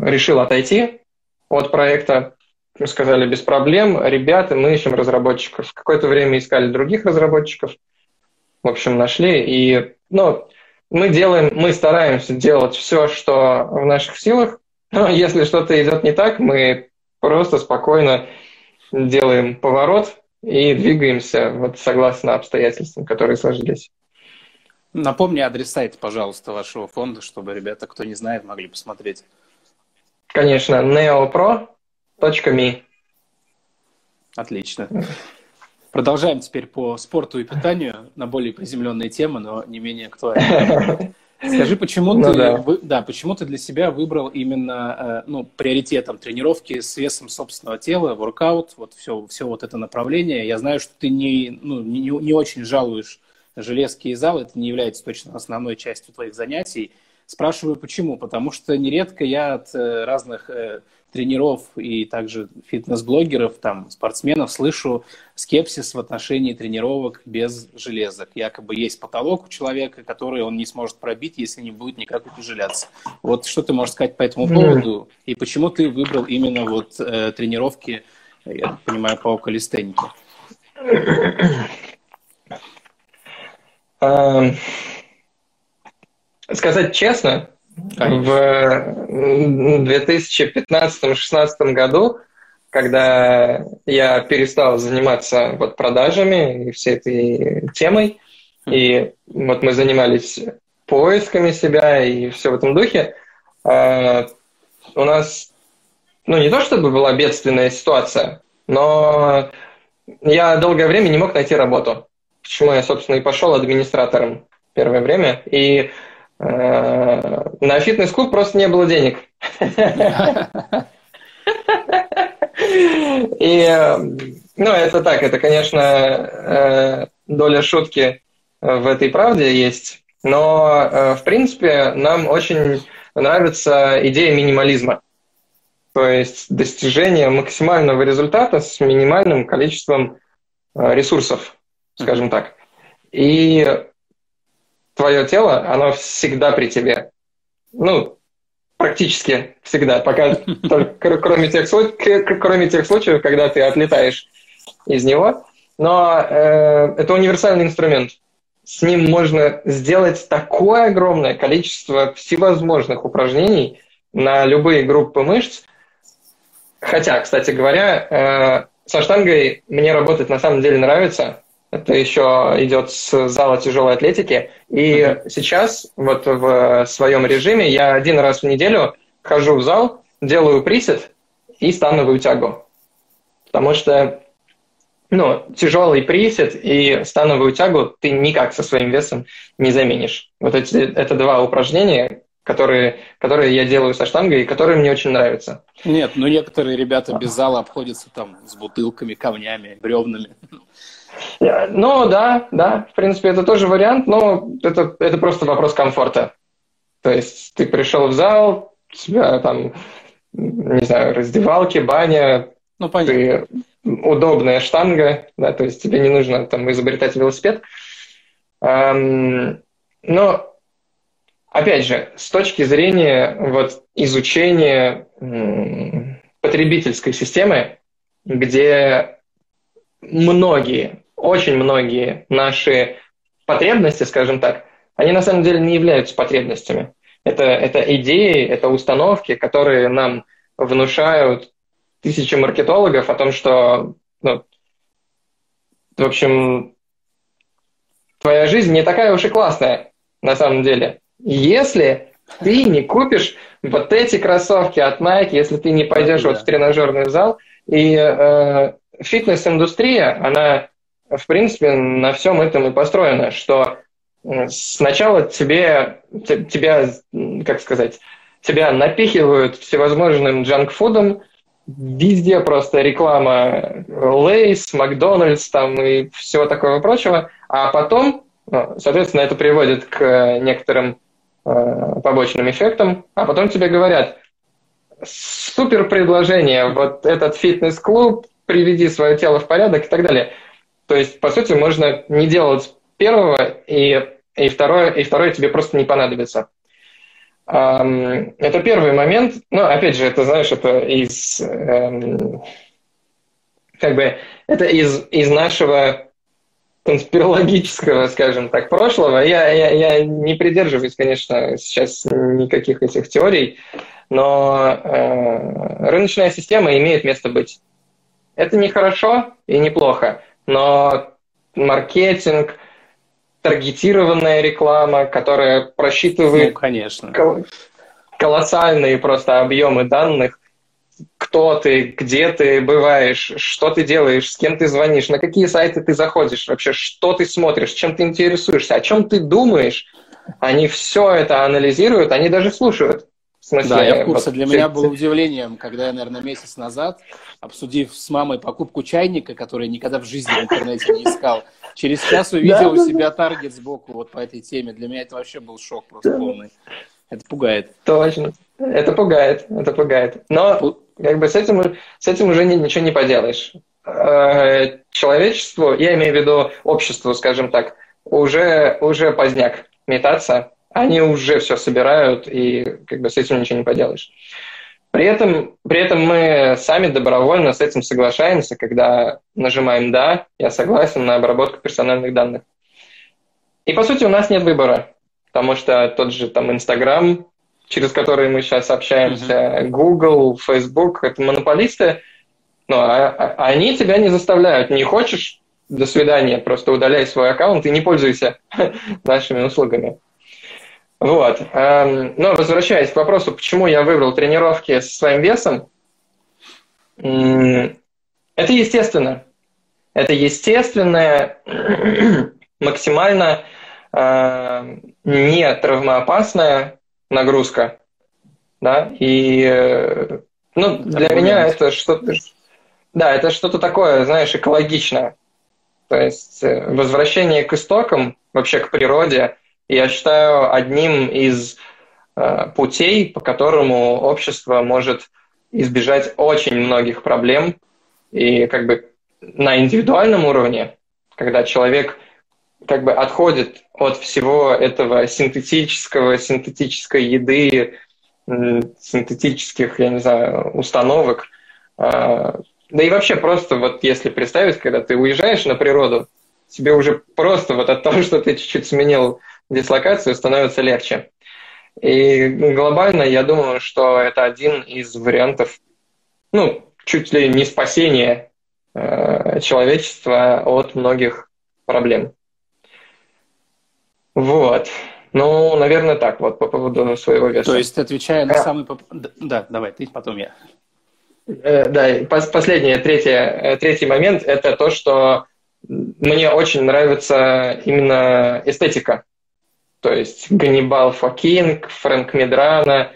решил отойти от проекта. Мы сказали, без проблем, ребята, мы ищем разработчиков. Какое-то время искали других разработчиков. В общем, нашли. И, ну, мы делаем, мы стараемся делать все, что в наших силах. Но если что-то идет не так, мы просто спокойно делаем поворот и двигаемся вот согласно обстоятельствам, которые сложились. Напомни адрес сайта, пожалуйста, вашего фонда, чтобы ребята, кто не знает, могли посмотреть. Конечно, neopro.me. Отлично. Продолжаем теперь по спорту и питанию на более приземленные темы, но не менее актуальные. (laughs) Скажи, почему ну, ты, да. Вы, да, почему ты для себя выбрал именно э, ну, приоритетом тренировки с весом собственного тела, воркаут, вот все, все вот это направление. Я знаю, что ты не, ну, не, не очень жалуешь железки и зал, это не является точно основной частью твоих занятий. Спрашиваю, почему? Потому что нередко я от э, разных э, тренеров и также фитнес-блогеров, там, спортсменов слышу скепсис в отношении тренировок без железок. Якобы есть потолок у человека, который он не сможет пробить, если не будет никак утяжеляться. Вот что ты можешь сказать по этому поводу? И почему ты выбрал именно вот э, тренировки, я понимаю, по калистенике? Эм, сказать честно, В 2015-2016 году, когда я перестал заниматься вот продажами и всей этой темой, и вот мы занимались поисками себя и все в этом духе, э, у нас, ну не то чтобы была бедственная ситуация, но я долгое время не мог найти работу почему я, собственно, и пошел администратором первое время. И э, на фитнес-клуб просто не было денег. И, э, ну, это так, это, конечно, э, доля шутки в этой правде есть, но, э, в принципе, нам очень нравится идея минимализма. То есть достижение максимального результата с минимальным количеством ресурсов скажем так. И твое тело, оно всегда при тебе. Ну, практически всегда, пока (laughs) только кроме тех, кроме тех случаев, когда ты отлетаешь из него. Но э, это универсальный инструмент. С ним можно сделать такое огромное количество всевозможных упражнений, на любые группы мышц. Хотя, кстати говоря, э, со штангой мне работать на самом деле нравится. Это еще идет с зала тяжелой атлетики. И mm-hmm. сейчас вот в своем режиме я один раз в неделю хожу в зал, делаю присед и становую тягу. Потому что ну, тяжелый присед и становую тягу ты никак со своим весом не заменишь. Вот эти, это два упражнения, которые, которые я делаю со штангой и которые мне очень нравятся. Нет, ну некоторые ребята без зала обходятся там с бутылками, камнями, бревнами. Ну да, да, в принципе, это тоже вариант, но это, это просто вопрос комфорта. То есть ты пришел в зал, у тебя там, не знаю, раздевалки, баня, ну, понятно. ты удобная штанга, да, то есть тебе не нужно там изобретать велосипед. Но, опять же, с точки зрения вот изучения потребительской системы, где многие, очень многие наши потребности, скажем так, они на самом деле не являются потребностями. Это, это идеи, это установки, которые нам внушают тысячи маркетологов о том, что, ну, в общем, твоя жизнь не такая уж и классная на самом деле. Если ты не купишь вот эти кроссовки от Nike, если ты не пойдешь да. вот в тренажерный зал, и э, фитнес-индустрия, она, в принципе, на всем этом и построена, что сначала тебе, тебя, как сказать, тебя напихивают всевозможным джанк-фудом, везде просто реклама Лейс, Макдональдс там и всего такого прочего, а потом, ну, соответственно, это приводит к некоторым э, побочным эффектам, а потом тебе говорят, супер предложение, вот этот фитнес-клуб, приведи свое тело в порядок и так далее. То есть, по сути, можно не делать первого, и, и, второе, и второе тебе просто не понадобится. Это первый момент. Ну, опять же, это, знаешь, это из... Эм, как бы, это из, из нашего конспирологического, скажем так, прошлого. Я, я, я не придерживаюсь, конечно, сейчас никаких этих теорий, но э, рыночная система имеет место быть. Это не хорошо и не плохо, но маркетинг, таргетированная реклама, которая просчитывает ну, конечно. колоссальные просто объемы данных, кто ты, где ты бываешь, что ты делаешь, с кем ты звонишь, на какие сайты ты заходишь, вообще что ты смотришь, чем ты интересуешься, о чем ты думаешь. Они все это анализируют, они даже слушают. В смысле, да, я в курсе. Вот, Для меня было удивлением, когда я, наверное, месяц назад, обсудив с мамой покупку чайника, который я никогда в жизни в интернете не искал, через час увидел у себя таргет сбоку вот по этой теме. Для меня это вообще был шок просто полный. Это пугает. Точно. Это пугает, это пугает. Но как бы с этим, с этим уже ничего не поделаешь. Э, человечеству, я имею в виду обществу, скажем так, уже, уже поздняк метаться они уже все собирают, и как бы с этим ничего не поделаешь. При этом, при этом мы сами добровольно с этим соглашаемся, когда нажимаем «да», я согласен на обработку персональных данных. И, по сути, у нас нет выбора, потому что тот же там Инстаграм, через который мы сейчас общаемся, mm-hmm. Google, Facebook, это монополисты, но а, а, они тебя не заставляют. Не хочешь, до свидания, просто удаляй свой аккаунт и не пользуйся (laughs) нашими услугами. Вот. Эм, но возвращаясь к вопросу, почему я выбрал тренировки со своим весом, это естественно. Это естественная, (clears throat) максимально э, не травмоопасная нагрузка. Да? И э, ну, для Аргумент. меня это что-то... Да, это что-то такое, знаешь, экологичное. То есть э, возвращение к истокам, вообще к природе – я считаю, одним из э, путей, по которому общество может избежать очень многих проблем. И как бы на индивидуальном уровне, когда человек как бы отходит от всего этого синтетического, синтетической еды, синтетических, я не знаю, установок. Э, да и вообще просто вот если представить, когда ты уезжаешь на природу, тебе уже просто вот от того, что ты чуть-чуть сменил дислокацию, становится легче. И глобально я думаю, что это один из вариантов, ну, чуть ли не спасения э, человечества от многих проблем. Вот. Ну, наверное, так вот по поводу своего веса. То есть, отвечая на а... самый... Да, давай, ты, потом я. Э, да, последний, третий, э, третий момент – это то, что мне очень нравится именно эстетика. То есть Ганнибал Фокинг, Фрэнк Медрана,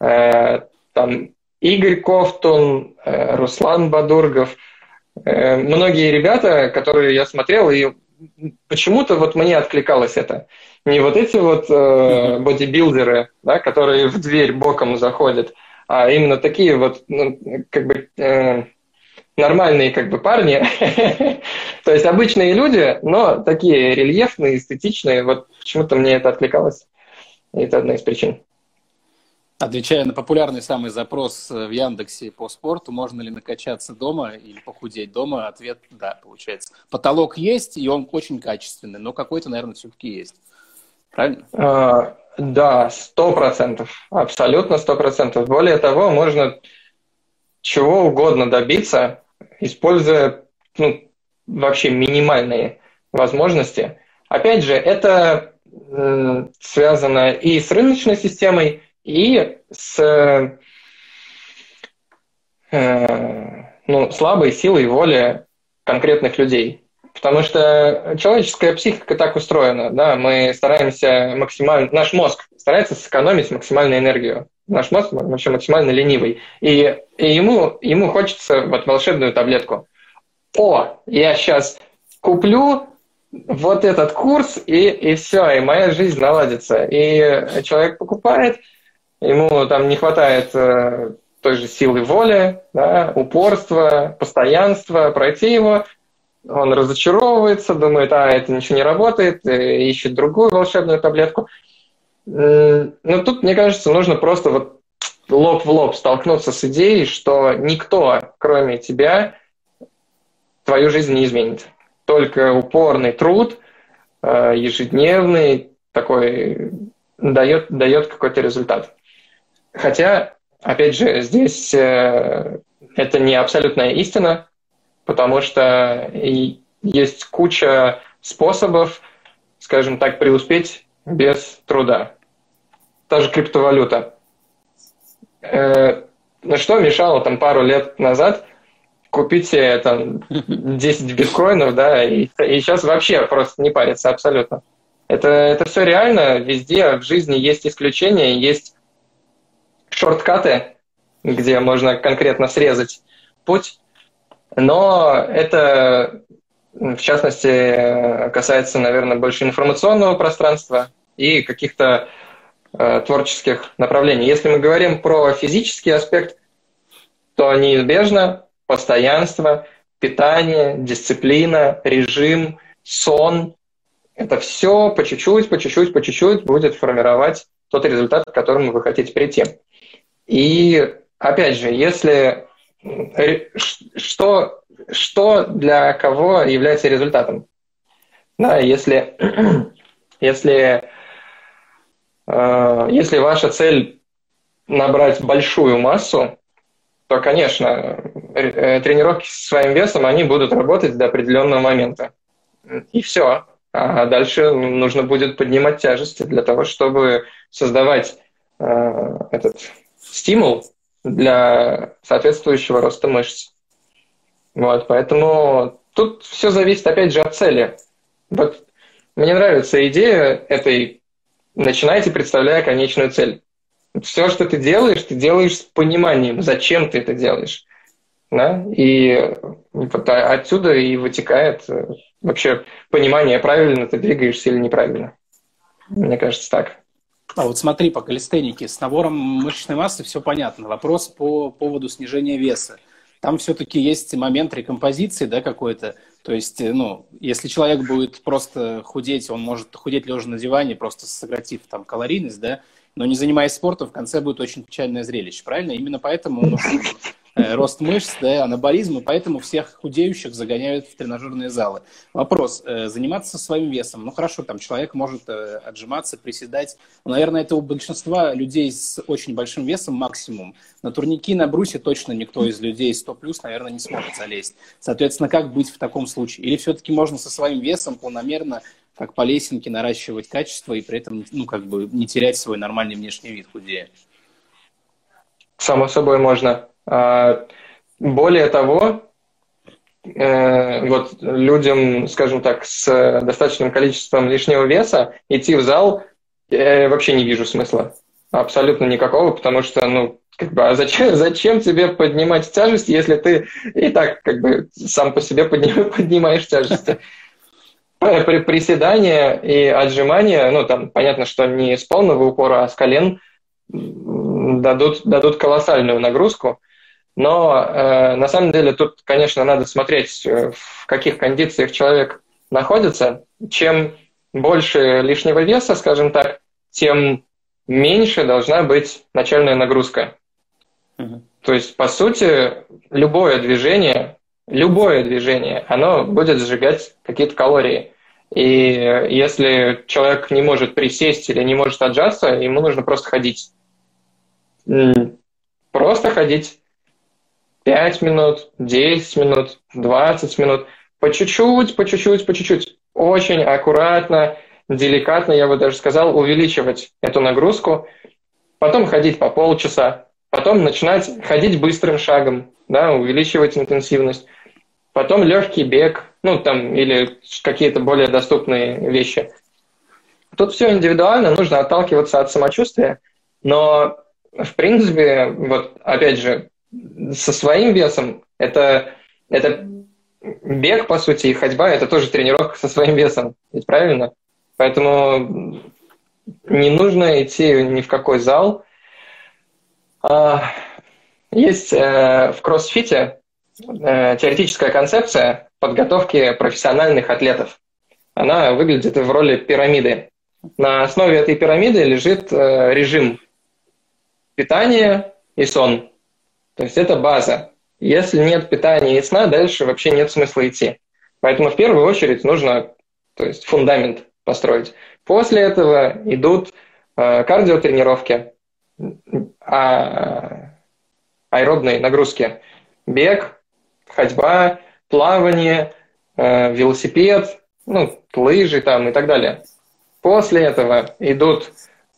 э, там Игорь Кофтун, э, Руслан Бадургов. Э, многие ребята, которые я смотрел, и почему-то вот мне откликалось это. Не вот эти вот э, бодибилдеры, да, которые в дверь боком заходят, а именно такие вот, ну, как бы э, нормальные как бы парни, (laughs) то есть обычные люди, но такие рельефные, эстетичные, вот почему-то мне это откликалось, и это одна из причин. Отвечая на популярный самый запрос в Яндексе по спорту, можно ли накачаться дома или похудеть дома, ответ – да, получается. Потолок есть, и он очень качественный, но какой-то, наверное, все-таки есть. Правильно? А, да, сто процентов. Абсолютно сто процентов. Более того, можно чего угодно добиться, используя ну, вообще минимальные возможности. Опять же, это э, связано и с рыночной системой, и с э, ну, слабой силой воли конкретных людей. Потому что человеческая психика так устроена, да, мы стараемся максимально, наш мозг старается сэкономить максимальную энергию. Наш мозг вообще максимально ленивый. И, и ему, ему хочется вот волшебную таблетку. О, я сейчас куплю вот этот курс, и, и все, и моя жизнь наладится. И человек покупает, ему там не хватает э, той же силы воли, да, упорства, постоянства пройти его, он разочаровывается, думает, а, это ничего не работает, ищет другую волшебную таблетку. Но тут, мне кажется, нужно просто вот лоб в лоб столкнуться с идеей, что никто, кроме тебя, твою жизнь не изменит. Только упорный труд, э, ежедневный, такой дает, дает какой-то результат. Хотя, опять же, здесь э, это не абсолютная истина, потому что есть куча способов, скажем так, преуспеть без труда. Та же криптовалюта. Э, что мешало там пару лет назад купить себе там (laughs) 10 биткоинов, да, и, и сейчас вообще просто не париться абсолютно. Это, это все реально, везде в жизни есть исключения, есть шорткаты, где можно конкретно срезать путь, но это, в частности, касается, наверное, больше информационного пространства и каких-то э, творческих направлений. Если мы говорим про физический аспект, то неизбежно постоянство, питание, дисциплина, режим, сон – это все по чуть-чуть, по чуть-чуть, по чуть-чуть будет формировать тот результат, к которому вы хотите прийти. И опять же, если что, что для кого является результатом? Да, если, (clears throat) если, э, если ваша цель набрать большую массу, то, конечно, э, тренировки с своим весом, они будут работать до определенного момента. И все. А дальше нужно будет поднимать тяжести для того, чтобы создавать э, этот стимул для соответствующего роста мышц. Вот, поэтому тут все зависит, опять же, от цели. Вот мне нравится идея этой «начинайте, представляя конечную цель». Все, что ты делаешь, ты делаешь с пониманием, зачем ты это делаешь. Да? И вот отсюда и вытекает э, вообще понимание, правильно ты двигаешься или неправильно. Мне кажется, так. А вот смотри, по калистенике, с набором мышечной массы все понятно. Вопрос по поводу снижения веса. Там все-таки есть момент рекомпозиции, да, какой-то. То есть, э, ну, если человек будет просто худеть, он может худеть лежа на диване, просто сократив там калорийность, да, но не занимаясь спортом, в конце будет очень печальное зрелище, правильно? Именно поэтому нужен э, рост мышц, да, анаболизм, и поэтому всех худеющих загоняют в тренажерные залы. Вопрос, э, заниматься своим весом, ну хорошо, там человек может э, отжиматься, приседать, но, наверное, это у большинства людей с очень большим весом максимум. На турники, на брусе точно никто из людей 100 плюс, наверное, не сможет залезть. Соответственно, как быть в таком случае? Или все-таки можно со своим весом планомерно как по лесенке наращивать качество и при этом, ну, как бы не терять свой нормальный внешний вид худея? Само собой можно. А, более того, э, вот людям, скажем так, с достаточным количеством лишнего веса идти в зал я вообще не вижу смысла. Абсолютно никакого, потому что, ну, как бы, а зачем, (laughs) зачем тебе поднимать тяжесть, если ты и так как бы сам по себе подним, (laughs) поднимаешь тяжести? При приседания и отжимания, ну, там, понятно, что не с полного упора, а с колен дадут, дадут колоссальную нагрузку. Но э, на самом деле тут, конечно, надо смотреть, э, в каких кондициях человек находится. Чем больше лишнего веса, скажем так, тем меньше должна быть начальная нагрузка. Угу. То есть, по сути, любое движение, любое движение, оно будет сжигать какие-то калории. И если человек не может присесть или не может отжаться, ему нужно просто ходить. Просто ходить 5 минут, 10 минут, 20 минут, по чуть-чуть, по чуть-чуть, по чуть-чуть. Очень аккуратно, деликатно, я бы даже сказал, увеличивать эту нагрузку, потом ходить по полчаса, потом начинать ходить быстрым шагом, да, увеличивать интенсивность, потом легкий бег, ну там или какие-то более доступные вещи. Тут все индивидуально, нужно отталкиваться от самочувствия, но в принципе, вот опять же, со своим весом это, это бег, по сути, и ходьба – это тоже тренировка со своим весом, ведь правильно? Поэтому не нужно идти ни в какой зал. А, есть э, в кроссфите э, теоретическая концепция подготовки профессиональных атлетов. Она выглядит в роли пирамиды. На основе этой пирамиды лежит э, режим питания и сон. То есть это база. Если нет питания и сна, дальше вообще нет смысла идти. Поэтому в первую очередь нужно то есть фундамент построить. После этого идут кардиотренировки, а, аэробные нагрузки. Бег, ходьба, плавание, э, велосипед, ну, лыжи там и так далее. После этого идут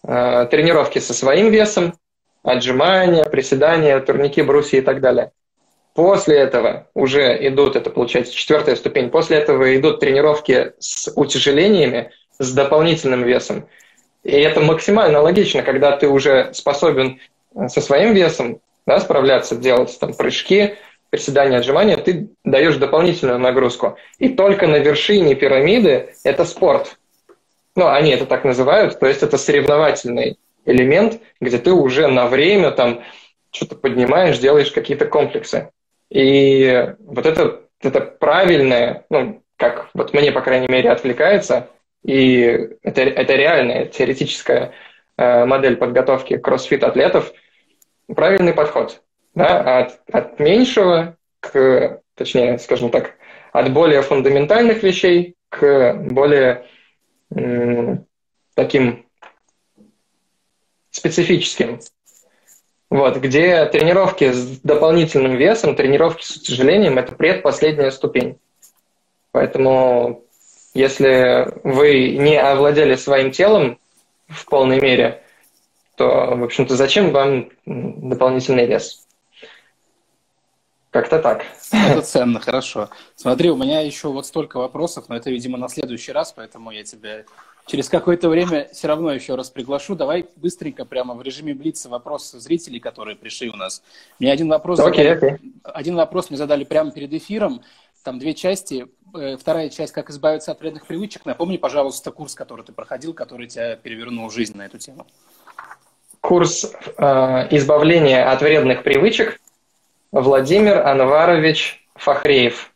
э, тренировки со своим весом, отжимания, приседания, турники, брусья и так далее. После этого уже идут, это получается четвертая ступень, после этого идут тренировки с утяжелениями, с дополнительным весом. И это максимально логично, когда ты уже способен э, со своим весом да, справляться, делать там прыжки, приседания, отжимания, ты даешь дополнительную нагрузку. И только на вершине пирамиды это спорт. Ну, они это так называют, то есть это соревновательный элемент, где ты уже на время там что-то поднимаешь, делаешь какие-то комплексы. И вот это, это правильное, ну, как вот мне, по крайней мере, отвлекается, и это, это реальная теоретическая э, модель подготовки кроссфит-атлетов, правильный подход. Да, от, от меньшего к, точнее, скажем так, от более фундаментальных вещей к более таким специфическим. Вот, где тренировки с дополнительным весом, тренировки с утяжелением – это предпоследняя ступень. Поэтому если вы не овладели своим телом в полной мере, то, в общем-то, зачем вам дополнительный вес? Как-то так. Это ценно, хорошо. Смотри, у меня еще вот столько вопросов, но это, видимо, на следующий раз, поэтому я тебя через какое-то время все равно еще раз приглашу. Давай быстренько прямо в режиме блица вопрос зрителей, которые пришли у нас. Мне один вопрос, okay, задали, okay. один вопрос мне задали прямо перед эфиром. Там две части. Э, вторая часть «Как избавиться от вредных привычек». Напомни, пожалуйста, курс, который ты проходил, который тебя перевернул жизнь на эту тему. Курс э, избавления от вредных привычек Владимир Анварович Фахреев.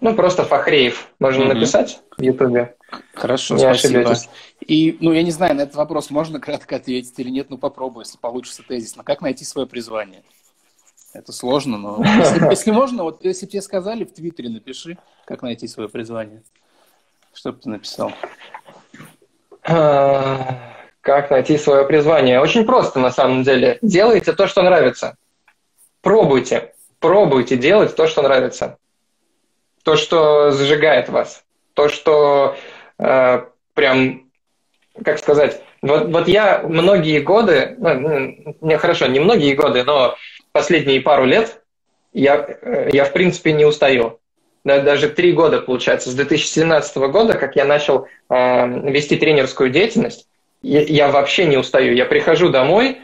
Ну, просто Фахреев можно mm написать в Ютубе. Хорошо, не спасибо. Ошибетесь. И, ну, я не знаю, на этот вопрос можно кратко ответить или нет, ну, попробуй, если получится тезисно. Как найти свое призвание? Это сложно, но (laughs) если, если можно, вот если тебе сказали, в Твиттере напиши, как найти свое призвание. Что бы ты написал? Как найти свое призвание? Очень просто, на самом деле. Делайте то, что нравится. Пробуйте. Пробуйте делать то, что нравится. То, что зажигает вас. То, что э, прям, как сказать, вот, вот я многие годы, ну, не, хорошо, не многие годы, но последние пару лет я, э, я в принципе не устаю. Даже три года, получается, с 2017 года, как я начал э, вести тренерскую деятельность, я, я вообще не устаю. Я прихожу домой,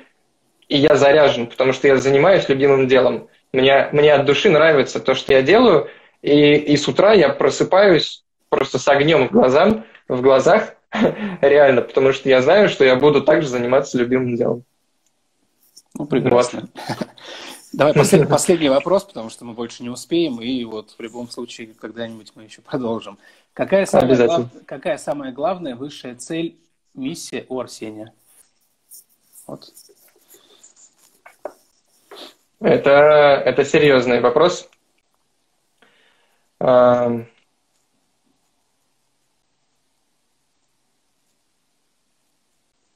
и я заряжен, потому что я занимаюсь любимым делом. Мне, мне от души нравится то, что я делаю, и, и с утра я просыпаюсь просто с огнем в, глазам, в глазах, (laughs) реально, потому что я знаю, что я буду также заниматься любимым делом. Ну, прекрасно. Вот. (laughs) Давай последний, (laughs) последний вопрос, потому что мы больше не успеем, и вот в любом случае когда-нибудь мы еще продолжим. Какая самая, глав... какая самая главная высшая цель, миссия у Арсения? Вот. Это, это серьезный вопрос.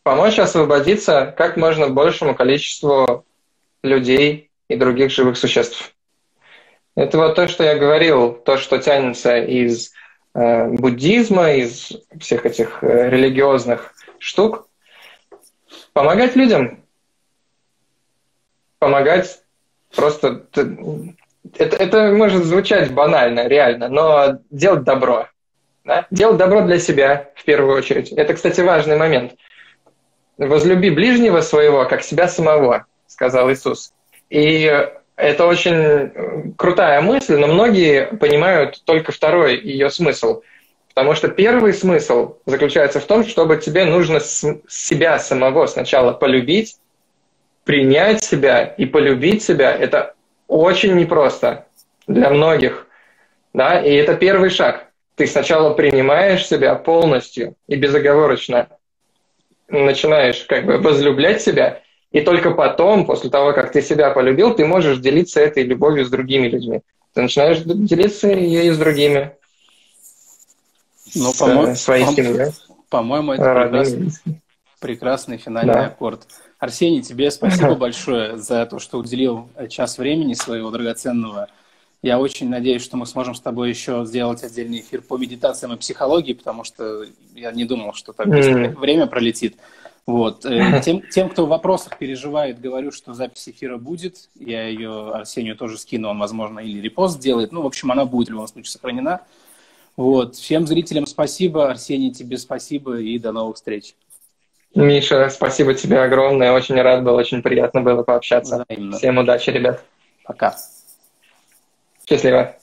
помочь освободиться как можно большему количеству людей и других живых существ. Это вот то, что я говорил, то, что тянется из буддизма, из всех этих э, религиозных штук. Помогать людям. Помогать просто... Это, это может звучать банально, реально, но делать добро. Да? Делать добро для себя в первую очередь. Это, кстати, важный момент – возлюби ближнего своего, как себя самого, сказал Иисус. И это очень крутая мысль, но многие понимают только второй ее смысл. Потому что первый смысл заключается в том, чтобы тебе нужно себя самого сначала полюбить, принять себя и полюбить себя. Это очень непросто для многих. Да? И это первый шаг. Ты сначала принимаешь себя полностью и безоговорочно, начинаешь как бы возлюблять себя, и только потом, после того, как ты себя полюбил, ты можешь делиться этой любовью с другими людьми. Ты начинаешь делиться ею с другими. Ну, по-моему, по семьей. По-моему, это прекрасный, прекрасный финальный да. аккорд. Арсений, тебе спасибо (laughs) большое за то, что уделил час времени своего драгоценного я очень надеюсь, что мы сможем с тобой еще сделать отдельный эфир по медитациям и психологии, потому что я не думал, что так mm. время пролетит. Вот. Э, (laughs) тем, тем, кто в вопросах переживает, говорю, что запись эфира будет. Я ее Арсению тоже скину, он, возможно, или репост сделает. Ну, в общем, она будет в любом случае сохранена. Вот. Всем зрителям спасибо. Арсений, тебе спасибо и до новых встреч. Миша, спасибо тебе огромное. Очень рад был, очень приятно было пообщаться. Взаимно. Всем удачи, ребят. Пока. Счастливо.